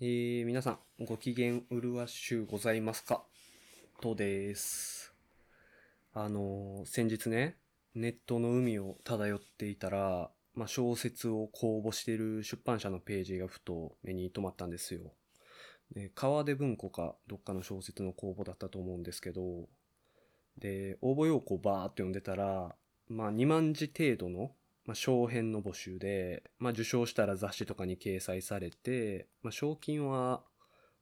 えー、皆さん、ご機嫌うるわしゅうございますか？とです。あのー先日ね、ネットの海を漂っていたら、まあ、小説を公募している出版社のページがふと目に留まったんですよ。で川出文庫かどっかの小説の公募だったと思うんですけど、で、応募要項バーって読んでたら、まあ、2万字程度の、まあ、小編の募集で、まあ、受賞したら雑誌とかに掲載されて、まあ、賞金は、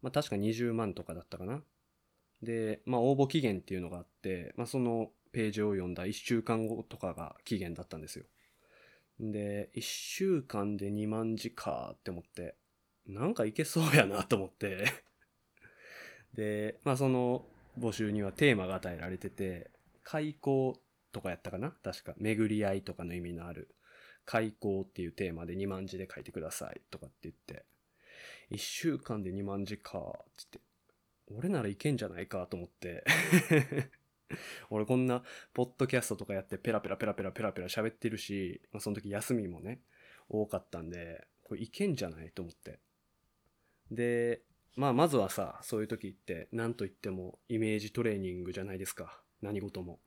まあ、確か20万とかだったかな。で、まあ、応募期限っていうのがあって、まあ、そのページを読んだ1週間後とかが期限だったんですよ。で、1週間で2万字かって思って、なんかいけそうやなと思って。で、まあ、その募集にはテーマが与えられてて、開口とかやったかな？確か。巡り合いとかの意味のある、開口っていうテーマで2万字で書いてくださいとかって言って、1週間で2万字か、つって、俺ならいけんじゃないかと思って。俺こんな、ポッドキャストとかやってペラペラペラペラペラペラ喋ってるし、まあ、その時休みもね、多かったんで、これいけんじゃないと思って。で、まあまずはさ、そういう時って何と言ってもイメージトレーニングじゃないですか。何事も。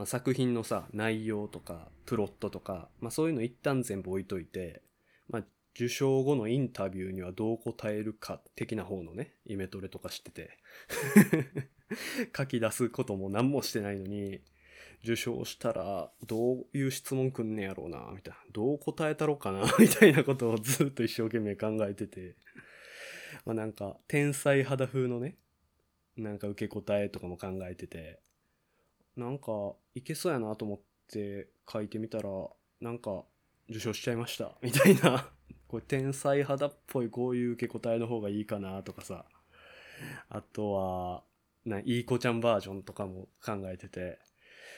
まあ、作品のさ、内容とか、プロットとか、まあそういうの一旦全部置いといて、まあ受賞後のインタビューにはどう答えるか的な方のね、イメトレとかしてて、書き出すことも何もしてないのに、受賞したらどういう質問くんねやろうな、みたいな。どう答えたろうかな、みたいなことをずっと一生懸命考えてて、まあなんか、天才肌風のね、なんか受け答えとかも考えてて、なんか、いけそうやなと思って書いてみたら、なんか、受賞しちゃいました、みたいな。これ天才肌っぽいこういう受け答えの方がいいかなとかさ。あとは、な、いい子ちゃんバージョンとかも考えてて、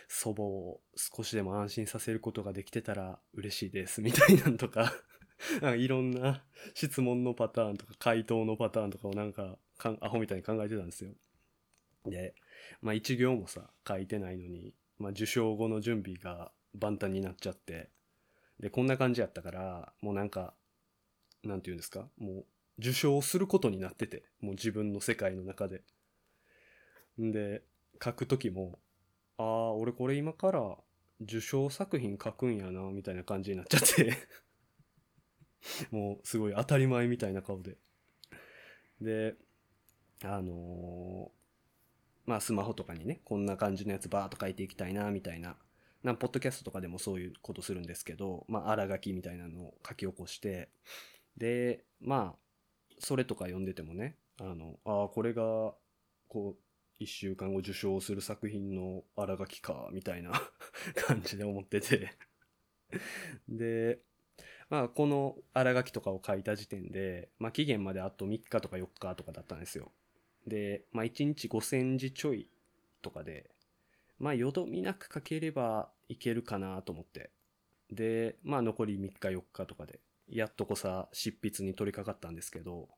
祖母を少しでも安心させることができてたら嬉しいです、みたいなんとか。いろんな質問のパターンとか回答のパターンとかをなんかかんアホみたいに考えてたんですよ。で、まあ一行もさ、書いてないのに、まあ受賞後の準備が万端になっちゃって、で、こんな感じやったから、もうなんか、なんて言うんですか？もう受賞することになってて、もう自分の世界の中で。んで、書くときも、ああ、俺これ今から受賞作品書くんやな、みたいな感じになっちゃって。もうすごい当たり前みたいな顔で。で、あのーまあスマホとかにね、こんな感じのやつバーっと書いていきたいな、みたいな。なポッドキャストとかでもそういうことするんですけど、まあ、荒書きみたいなのを書き起こして、で、まあ、それとか読んでてもね、あの、ああ、これが、こう、一週間後受賞する作品の荒書きか、みたいな 感じで思ってて。で、まあ、この荒書きとかを書いた時点で、まあ、期限まであと3日とか4日とかだったんですよ。で、まあ、1日5000字ちょいとかで、まあ、よどみなく書ければいけるかなと思って。で、まあ、残り3日4日とかで、やっとこさ、執筆に取り掛かったんですけど、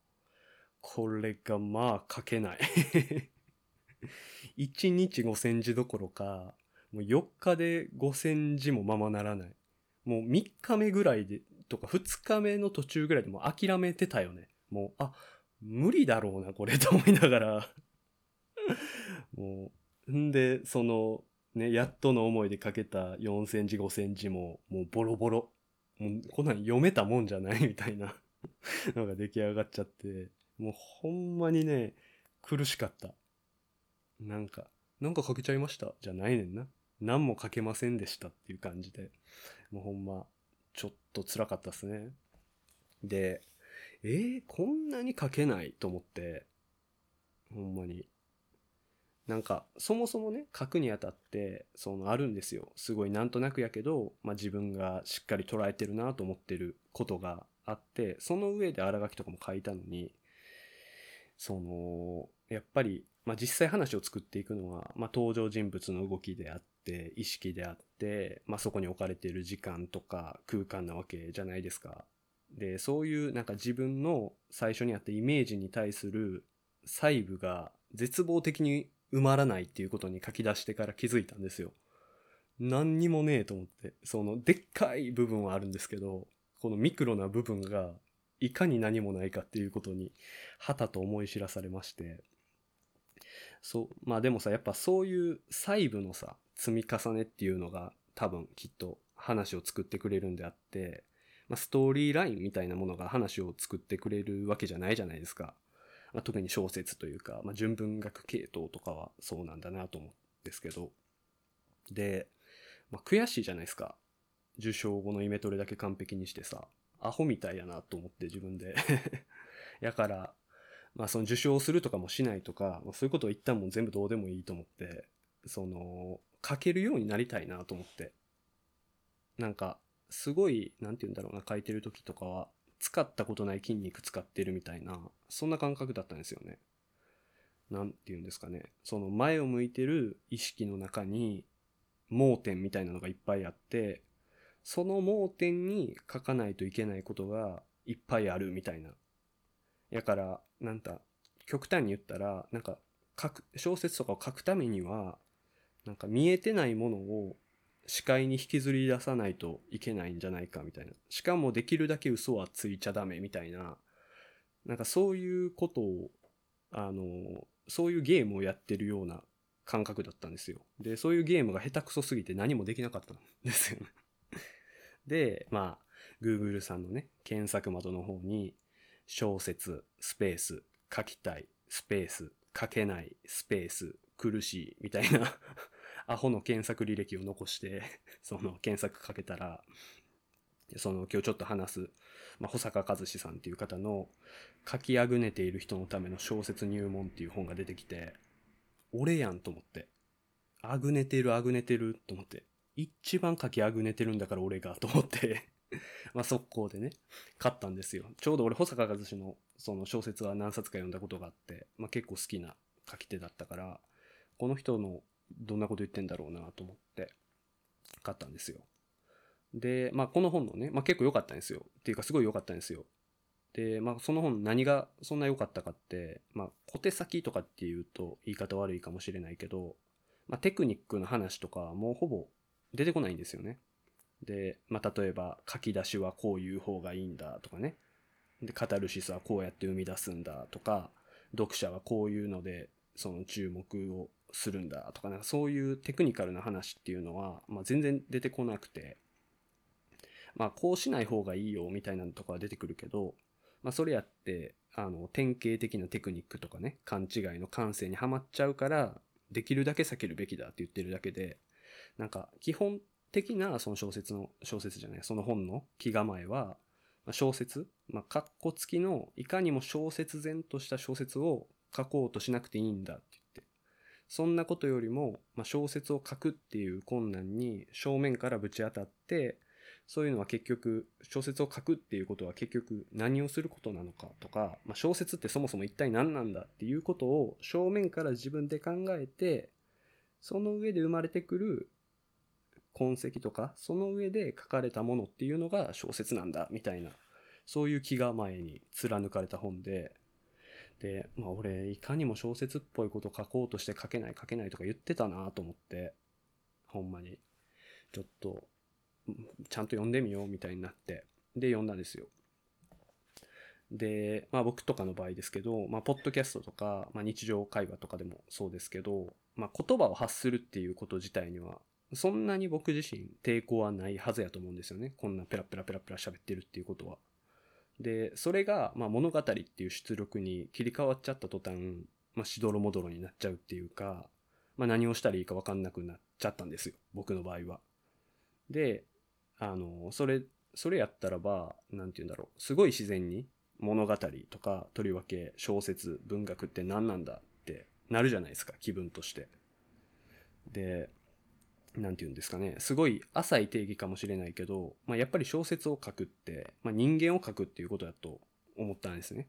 これがまあ書けない。1日5000字どころか、もう4日で5000字もままならない。もう3日目ぐらいで、とか2日目の途中ぐらいでもう諦めてたよね。もう、あ、無理だろうな、これ、と思いながら。もう、んで、その、ね、やっとの思いで書けた4000字、5000字も、もうボロボロ。もう、こんなん読めたもんじゃないみたいな のが出来上がっちゃって、もうほんまにね、苦しかった。なんか、なんか書けちゃいました？じゃないねんな。何も書けませんでしたっていう感じで、もうほんま、ちょっと辛かったっすね。で、えー、こんなに書けないと思って、ほんまに。なんか、そもそもね、書くにあたって、その、あるんですよ。すごいなんとなくやけど、まあ、自分がしっかり捉えてるなと思ってることがあって、その上で荒書きとかも書いたのに、その、やっぱり、まあ、実際話を作っていくのは、まあ、登場人物の動きであって、意識であって、まあ、そこに置かれている時間とか空間なわけじゃないですか。で、そういうなんか自分の最初にあったイメージに対する細部が絶望的に埋まらないっていうことに書き出してから気づいたんですよ。何にもねえと思って。その、でっかい部分はあるんですけど、このミクロな部分がいかに何もないかっていうことに、はたと思い知らされまして、そう、まあでもさ、やっぱそういう細部のさ、積み重ねっていうのが多分きっと話を作ってくれるんであって、まあ、ストーリーラインみたいなものが話を作ってくれるわけじゃないじゃないですか。まあ、特に小説というか、まあ、純文学系統とかはそうなんだなと思うんですけど。で、まあ、悔しいじゃないですか。受賞後のイメトレだけ完璧にしてさ、アホみたいやなと思って自分で やから、まあその受賞するとかもしないとか、まあ、そういうことを一旦もう全部どうでもいいと思って、その、書けるようになりたいなと思って。なんか、すごい、なんて言うんだろうな、書いてる時とかは、使ったことない筋肉使ってるみたいな、そんな感覚だったんですよね。なんて言うんですかね。その前を向いてる意識の中に、盲点みたいなのがいっぱいあって、その盲点に書かないといけないことがいっぱいあるみたいな。やから、なんか、極端に言ったら、なんか、書く、小説とかを書くためには、なんか見えてないものを視界に引きずり出さないといけないんじゃないかみたいな。しかもできるだけ嘘はついちゃダメみたいな。なんかそういうことを、あの、そういうゲームをやってるような感覚だったんですよ。で、そういうゲームが下手くそすぎて何もできなかったんですよね。で、まあ、Google さんのね、検索窓の方に、小説、スペース、書きたい、スペース、書けない、スペース、苦しい、みたいなアホの検索履歴を残して その検索かけたら、その今日ちょっと話す、まあ、保坂和志さんっていう方の書きあぐねている人のための小説入門っていう本が出てきて、俺やんと思って。あぐねてるあぐねてると思って。一番書きあぐねてるんだから俺がと思って まあ速攻でね、買ったんですよ。ちょうど俺保坂和志のその小説は何冊か読んだことがあって、まあ結構好きな書き手だったから、この人のどんなこと言ってんだろうなと思って買ったんですよ。で、まあこの本のね、まあ結構良かったんですよ。っていうかすごい良かったんですよ。で、まあその本何がそんな良かったかって、まあ小手先とかっていうと言い方悪いかもしれないけど、まあテクニックの話とかもうほぼ出てこないんですよね。で、まあ例えば書き出しはこういう方がいいんだとかね。で、カタルシスはこうやって生み出すんだとか、読者はこういうのでその注目をするんだとか、なんかそういうテクニカルな話っていうのは、まあ、全然出てこなくて、まあ、こうしない方がいいよみたいなのとかは出てくるけど、まあ、それやって、あの、典型的なテクニックとかね、勘違いの感性にはまっちゃうから、できるだけ避けるべきだって言ってるだけで、なんか、基本的なその小説の、小説じゃない、その本の気構えは、小説、まあ、カッコ付きの、いかにも小説然とした小説を書こうとしなくていいんだってそんなことよりも、まあ、小説を書くっていう困難に正面からぶち当たって、そういうのは結局、小説を書くっていうことは結局何をすることなのかとか、まあ、小説ってそもそも一体何なんだっていうことを正面から自分で考えて、その上で生まれてくる痕跡とか、その上で書かれたものっていうのが小説なんだみたいな、そういう気構えに貫かれた本で、で、まあ俺、いかにも小説っぽいこと書こうとして書けない書けないとか言ってたなと思って、ほんまに。ちょっと、ちゃんと読んでみようみたいになって、で、読んだんですよ。で、まあ僕とかの場合ですけど、まあポッドキャストとか、まあ日常会話とかでもそうですけど、まあ言葉を発するっていうこと自体には、そんなに僕自身抵抗はないはずやと思うんですよね。こんなペラペラペラペラ喋ってるっていうことは。で、それが、まあ、物語っていう出力に切り替わっちゃった途端、まあ、しどろもどろになっちゃうっていうか、まあ、何をしたらいいかわかんなくなっちゃったんですよ。僕の場合は。で、あの、それ、それやったらば、なんて言うんだろう。すごい自然に物語とか、とりわけ小説、文学って何なんだってなるじゃないですか、気分として。で、なんて言うんですかね、すごい浅い定義かもしれないけど、まあ、やっぱり小説を書くって、まあ、人間を書くっていうことだと思ったんですね。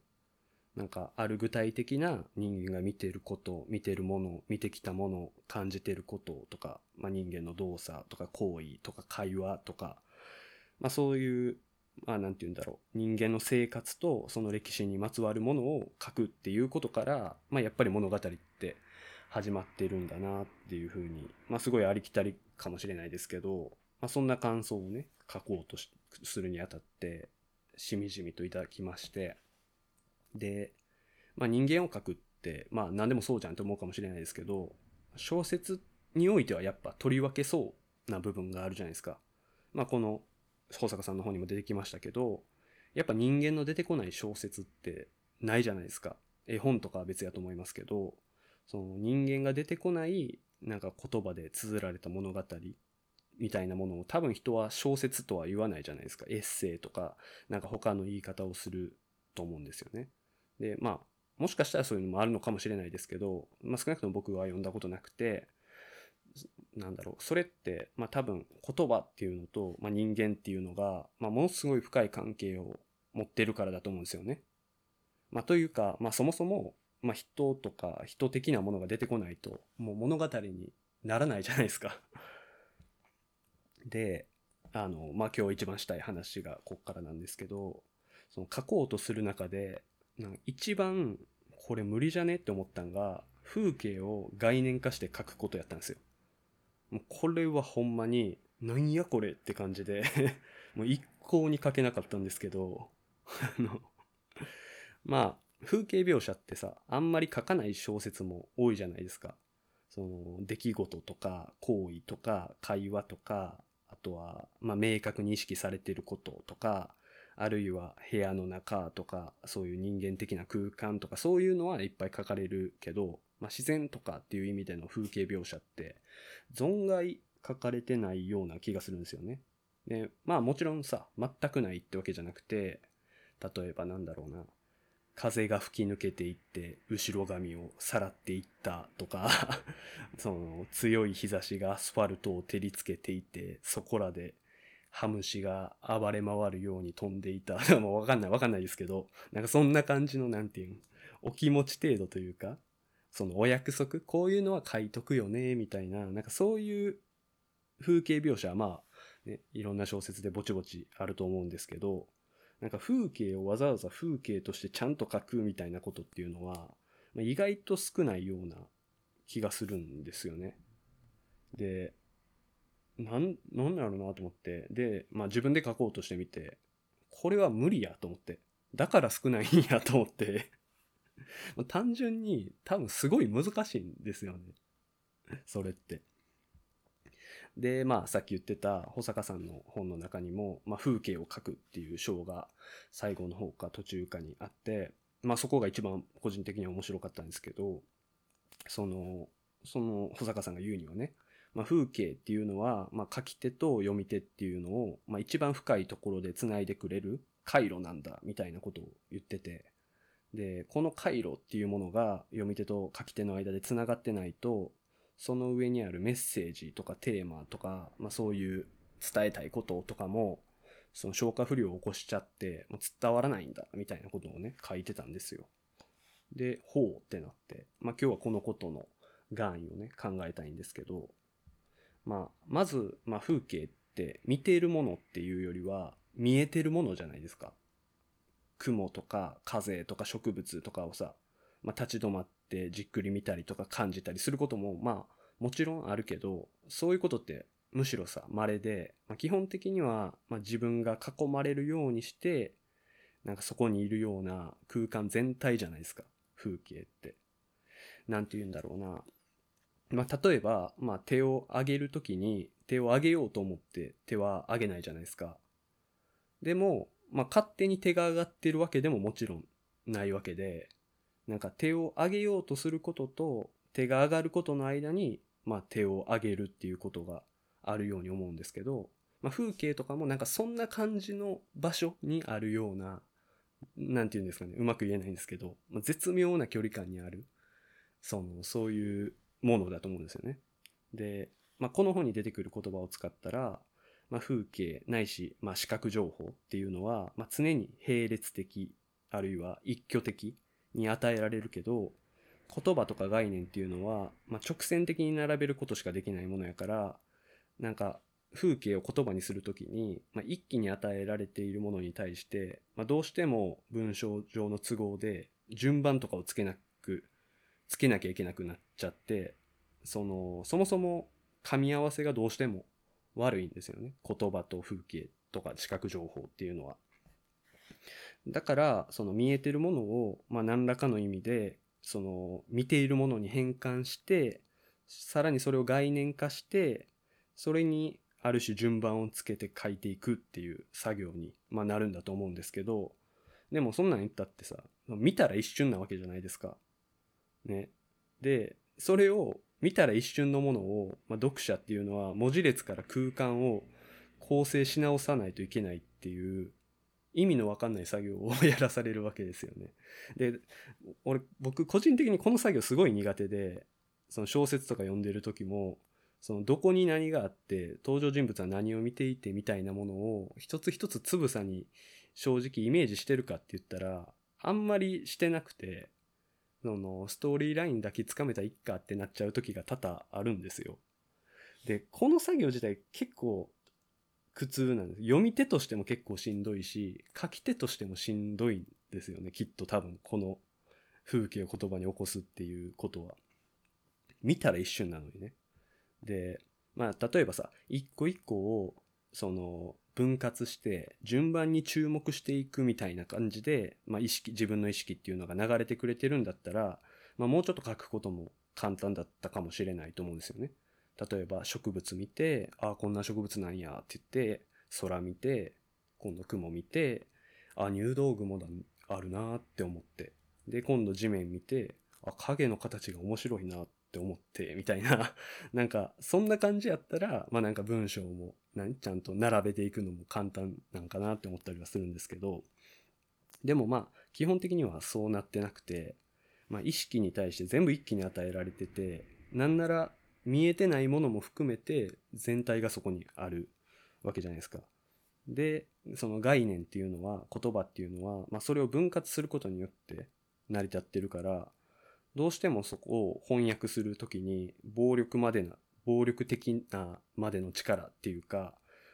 なんか、ある具体的な人間が見てること、見てるもの、見てきたもの、感じてることとか、まあ、人間の動作とか行為とか会話とか、まあ、そういう、まあ、なんて言うんだろう、人間の生活とその歴史にまつわるものを書くっていうことから、まあ、やっぱり物語って始まってるんだなっていうふうに、まあすごいありきたりかもしれないですけど、まあそんな感想をね、書こうとするにあたって、しみじみといただきまして、で、まあ人間を描くって、まあ何でもそうじゃんと思うかもしれないですけど、小説においてはやっぱ取り分けそうな部分があるじゃないですか。まあこの保坂さんの方にも出てきましたけど、やっぱ人間の出てこない小説ってないじゃないですか。絵本とかは別やと思いますけど、その人間が出てこないなんか言葉で綴られた物語みたいなものを多分人は小説とは言わないじゃないですか。エッセイとか、なんか他の言い方をすると思うんですよね。で、まあ、もしかしたらそういうのもあるのかもしれないですけど、まあ少なくとも僕は読んだことなくて、なんだろう、それって、まあ多分言葉っていうのと、まあ人間っていうのが、まあものすごい深い関係を持ってるからだと思うんですよね。まあというか、まあそもそも、まあ人とか人的なものが出てこないと、もう物語にならないじゃないですか。で、あの、まあ今日一番したい話がこっからなんですけど、その書こうとする中で、なんか一番これ無理じゃねって思ったんが、風景を概念化して書くことやったんですよ。もうこれはほんまに、なんやこれって感じで、もう一向に書けなかったんですけど、あの、まあ、風景描写ってさ、あんまり書かない小説も多いじゃないですか。その、出来事とか、行為とか、会話とか、あとは、ま、明確に意識されてることとか、あるいは部屋の中とか、そういう人間的な空間とか、そういうのはいっぱい書かれるけど、まあ、自然とかっていう意味での風景描写って、存外書かれてないような気がするんですよね。で、まあもちろんさ、全くないってわけじゃなくて、例えばなんだろうな、風が吹き抜けていって、後ろ髪をさらっていったとか、その強い日差しがアスファルトを照りつけていて、そこらでハムシが暴れ回るように飛んでいた。もうわかんないわかんないですけど、なんかそんな感じのなんていうん、お気持ち程度というか、そのお約束、こういうのは書いとくよね、みたいな、なんかそういう風景描写はまあ、ね、いろんな小説でぼちぼちあると思うんですけど、なんか風景をわざわざ風景としてちゃんと書くみたいなことっていうのは、ま、意外と少ないような気がするんですよね。で、なん、なんだろうなと思って、で、まあ自分で書こうとしてみて、これは無理やと思って、だから少ないんやと思って、単純に多分すごい難しいんですよね。それって。で、まあさっき言ってた保坂さんの本の中にも、まあ風景を描くっていう章が最後の方か途中かにあって、まあそこが一番個人的には面白かったんですけど、その、その保坂さんが言うにはね、まあ、風景っていうのは、まあ、書き手と読み手っていうのを、まあ、一番深いところで繋いでくれる回路なんだ、みたいなことを言ってて、で、この回路っていうものが読み手と書き手の間で繋がってないと、その上にあるメッセージとかテーマとか、まあ、そういう伝えたいこととかも、その消化不良を起こしちゃって、もう伝わらないんだ、みたいなことをね、書いてたんですよ。で、ほうってなって、まあ、今日はこのことの願意をね、考えたいんですけど、まあ、まず、まあ、風景って見ているものっていうよりは見えてるものじゃないですか。雲とか風とか植物とかをさ、まあ、立ち止まっってじっくり見たりとか感じたりすることも、まあ、もちろんあるけど、そういうことってむしろさ、稀で、まあ、基本的には、まあ、自分が囲まれるようにして、なんかそこにいるような空間全体じゃないですか。風景って。なんて言うんだろうな。まあ、例えば、まあ、手を上げるときに、手を上げようと思って手は上げないじゃないですか。でも、まあ、勝手に手が上がってるわけでももちろんないわけで、なんか手を上げようとすることと手が上がることの間に、まあ、手を上げるっていうことがあるように思うんですけど、まあ、風景とかもなんかそんな感じの場所にあるような、なんて言うんですかね、うまく言えないんですけど、まあ、絶妙な距離感にある、その、そういうものだと思うんですよね。で、まあ、この本に出てくる言葉を使ったら、まあ、風景ないし、まあ、視覚情報っていうのは、まあ、常に並列的、あるいは一挙的に与えられるけど、言葉とか概念っていうのは、まあ、直線的に並べることしかできないものやから、なんか、風景を言葉にするときに、まあ、一気に与えられているものに対して、まあ、どうしても文章上の都合で順番とかをつけなく、つけなきゃいけなくなっちゃって、その、そもそも噛み合わせがどうしても悪いんですよね。言葉と風景とか視覚情報っていうのは。だから、その見えてるものを、まあ何らかの意味で、その見ているものに変換して、さらにそれを概念化して、それにある種順番をつけて書いていくっていう作業に、まあ、なるんだと思うんですけど、でもそんなん言ったってさ、見たら一瞬なわけじゃないですか。ね。で、それを見たら一瞬のものを、まあ、読者っていうのは文字列から空間を構成し直さないといけないっていう意味のわかんない作業を やらされるわけですよね。で、俺、僕個人的にこの作業すごい苦手で、その小説とか読んでる時も、そのどこに何があって、登場人物は何を見ていてみたいなものを一つ一つつぶさに正直イメージしてるかって言ったら、あんまりしてなくて、そのストーリーラインだけつかめたらいっかってなっちゃう時が多々あるんですよ。で、この作業自体結構苦痛なんです。読み手としても結構しんどいし、書き手としてもしんどいんですよね。きっと多分この風景を言葉に起こすっていうことは。見たら一瞬なのにね。で、まあ例えばさ、一個一個をその分割して順番に注目していくみたいな感じで、まあ意識、自分の意識っていうのが流れてくれてるんだったら、まあもうちょっと書くことも簡単だったかもしれないと思うんですよね。例えば植物見て、ああ、こんな植物なんやって言って、空見て、今度雲見て、あ、入道雲だ、あるなって思って。で、今度地面見て、あ、影の形が面白いなって思って、みたいな。なんか、そんな感じやったら、まあなんか文章も、何ちゃんと並べていくのも簡単なんかなって思ったりはするんですけど、でもまあ、基本的にはそうなってなくて、まあ意識に対して全部一気に与えられてて、なんなら見えてないものも含めて全体がそこにあるわけじゃないですか。で、その概念っていうのは、言葉っていうのは、まあそれを分割することによって成り立ってるから、どうしてもそこを翻訳するときに暴力までな、暴力的なまでの力っていうか、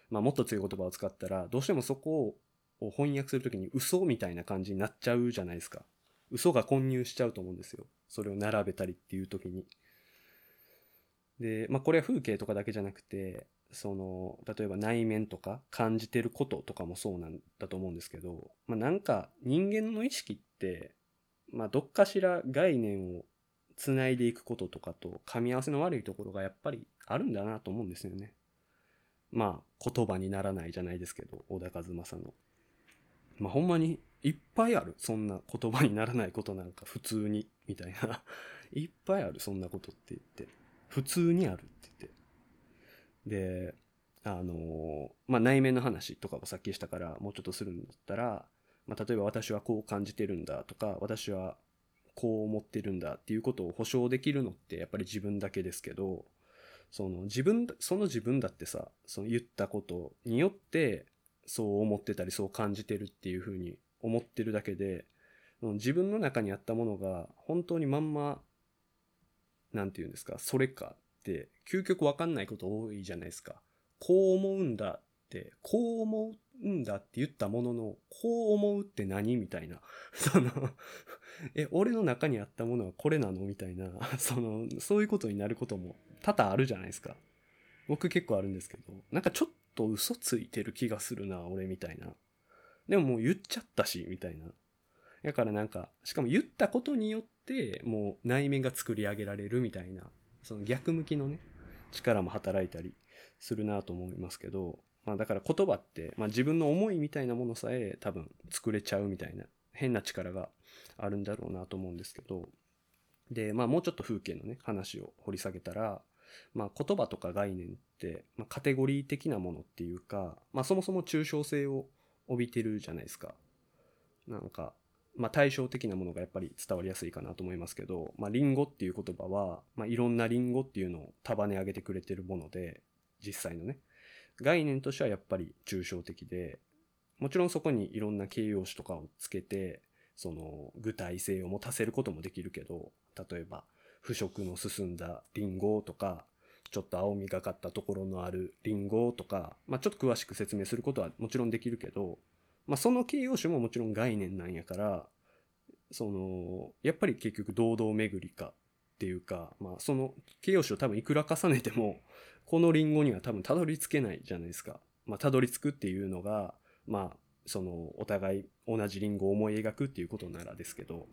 まあもっと強い言葉を使ったら、どうしてもそこを翻訳するときに嘘みたいな感じになっちゃうじゃないですか。嘘が混入しちゃうと思うんですよ。それを並べたりっていうときに。で、まあこれは風景とかだけじゃなくて、その、例えば内面とか感じてることとかもそうなんだと思うんですけど、まあなんか人間の意識って、まあどっかしら概念をつないでいくこととかと噛み合わせの悪いところがやっぱりあるんだなと思うんですよね。まあ言葉にならないじゃないですけど、小田和正の。まあほんまにいっぱいある。そんな言葉にならないことなんか普通に、みたいな。いっぱいある、そんなことって言って。普通にあるって言って。で、あのまあ、内面の話とかをさっきしたから、もうちょっとするんだったら、まあ、例えば私はこう感じてるんだとか、私はこう思ってるんだっていうことを保証できるのってやっぱり自分だけですけど、その自分、その自分だってさ、その言ったことによって、そう思ってたりそう感じてるっていうふうに思ってるだけで、自分の中にあったものが本当にまんま、なんて言うんですか、それかって、究極わかんないこと多いじゃないですか。こう思うんだって、こう思うんだって言ったものの、こう思うって何みたいな。その、え、俺の中にあったものはこれなの？みたいな、その、そういうことになることも多々あるじゃないですか。僕結構あるんですけど、なんかちょっと嘘ついてる気がするな、俺みたいな。でももう言っちゃったし、みたいな。だからなんか、しかも言ったことによっって、もう内面が作り上げられるみたいな、その逆向きのね、力も働いたりするなと思いますけど、まあだから言葉って、まあ自分の思いみたいなものさえ多分作れちゃうみたいな変な力があるんだろうなと思うんですけど、で、まあもうちょっと風景のね、話を掘り下げたら、まあ言葉とか概念って、まあ、カテゴリー的なものっていうか、まあそもそも抽象性を帯びてるじゃないですか。なんか、まあ対照的なものがやっぱり伝わりやすいかなと思いますけど、まあリンゴっていう言葉は、まあいろんなリンゴっていうのを束ね上げてくれてるもので、実際のね。概念としてはやっぱり抽象的で、もちろんそこにいろんな形容詞とかをつけて、その具体性を持たせることもできるけど、例えば、腐食の進んだリンゴとか、ちょっと青みがかったところのあるリンゴとか、まあちょっと詳しく説明することはもちろんできるけど、まあその形容詞ももちろん概念なんやから、その、やっぱり結局堂々巡りかっていうか、まあその形容詞を多分いくら重ねても、このリンゴには多分たどり着けないじゃないですか。まあたどり着くっていうのが、まあそのお互い同じリンゴを思い描くっていうことならですけど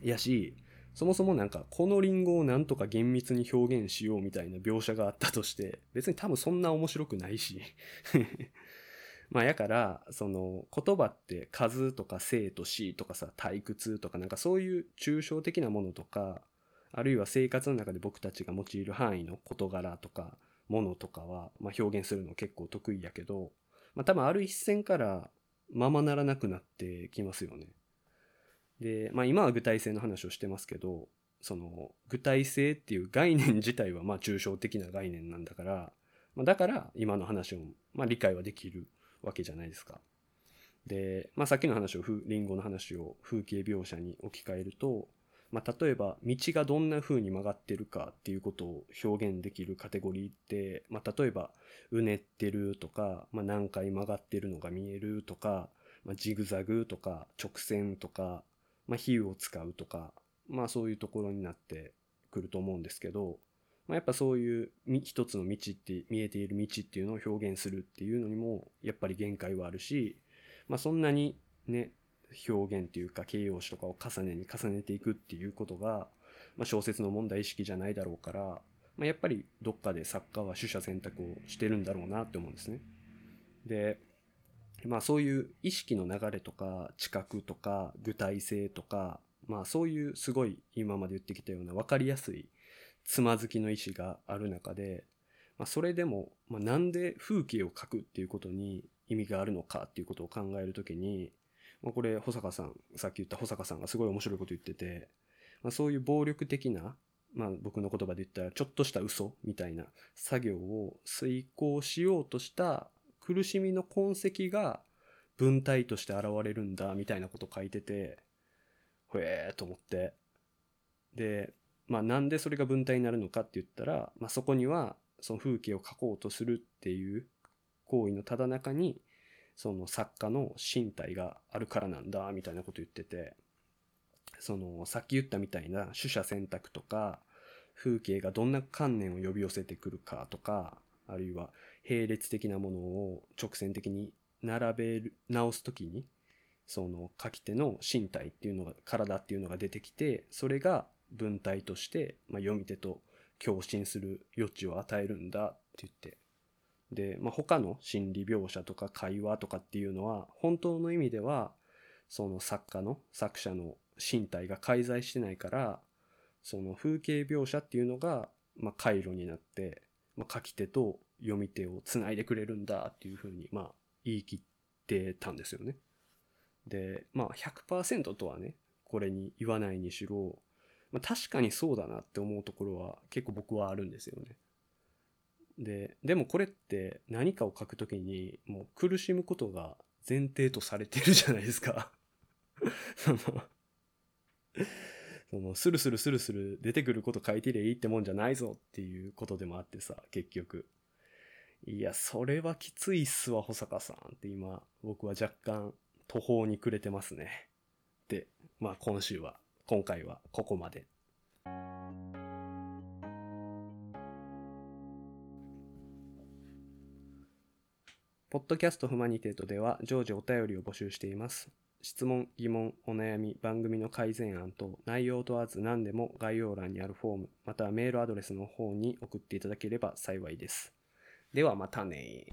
やしそもそもなんかこのリンゴをなんとか厳密に表現しようみたいな描写があったとして別に多分そんな面白くないしまあやからその言葉って数とか生と死とかさ退屈とかなんかそういう抽象的なものとかあるいは生活の中で僕たちが用いる範囲の事柄とかものとかは、まあ、表現するの結構得意やけど、まあ、多分ある一線からままならなくなってきますよね。で、まあ今は具体性の話をしてますけど、その具体性っていう概念自体はまあ抽象的な概念なんだから、まあ、だから今の話をまあ理解はできるわけじゃないですか。で、まあさっきの話を、リンゴの話を風景描写に置き換えると、まあ、例えば道がどんな風に曲がってるかっていうことを表現できるカテゴリーって、まあ、例えばうねってるとか、まあ、何回曲がってるのが見えるとか、まあ、ジグザグとか直線とか、まあ、比喩を使うとか、まあ、そういうところになってくると思うんですけど、まあ、やっぱそういう一つの道って見えている道っていうのを表現するっていうのにもやっぱり限界はあるし、まあ、そんなにね表現っていうか形容詞とかを重ねに重ねていくっていうことが、まあ、小説の問題意識じゃないだろうから、まあ、やっぱりどっかで作家は取捨選択をしてるんだろうなって思うんですね。で、まあそういう意識の流れとか知覚とか具体性とか、まあそういうすごい今まで言ってきたような分かりやすいつまずきの意思がある中で、まあ、それでも、まあ、なんで風景を描くっていうことに意味があるのかっていうことを考えるときに、まあ、これ保坂さんさっき言った保坂さんがすごい面白いこと言ってて、まあ、そういう暴力的な、まあ、僕の言葉で言ったらちょっとした嘘みたいな作業を遂行しようとした苦しみの痕跡が文体として現れるんだみたいなこと書いててほえーと思って。でまあなんでそれが文体になるのかって言ったら、まあ、そこにはその風景を描こうとするっていう行為のただ中にその作家の身体があるからなんだみたいなこと言っててそのさっき言ったみたいな取捨選択とか風景がどんな観念を呼び寄せてくるかとかあるいは並列的なものを直線的に並べる直す時にその書き手の身体っていうのが体っていうのが出てきてそれが文体として、まあ、読み手と共振する余地を与えるんだって言ってで、まあ、他の心理描写とか会話とかっていうのは、本当の意味では、その作家の、作者の身体が介在してないから、その風景描写っていうのが、まあ、回路になって、まあ、書き手と読み手をつないでくれるんだっていうふうに、まあ、言い切ってたんですよね。で、まあ100%とはね、これに言わないにしろ、まあ、確かにそうだなって思うところは結構僕はあるんですよね。で、でもこれって何かを書くときにもう苦しむことが前提とされてるじゃないですか。その、そのスルスルスルスル出てくること書いてりゃいいってもんじゃないぞっていうことでもあってさ、結局。いや、それはきついっすわ、保坂さんって今、僕は若干途方に暮れてますね。で、まあ今週は、今回はここまで。ポッドキャストフマニテートでは常時お便りを募集しています。質問、疑問、お悩み、番組の改善案等、内容問わず何でも概要欄にあるフォーム、またはメールアドレスの方に送っていただければ幸いです。ではまたね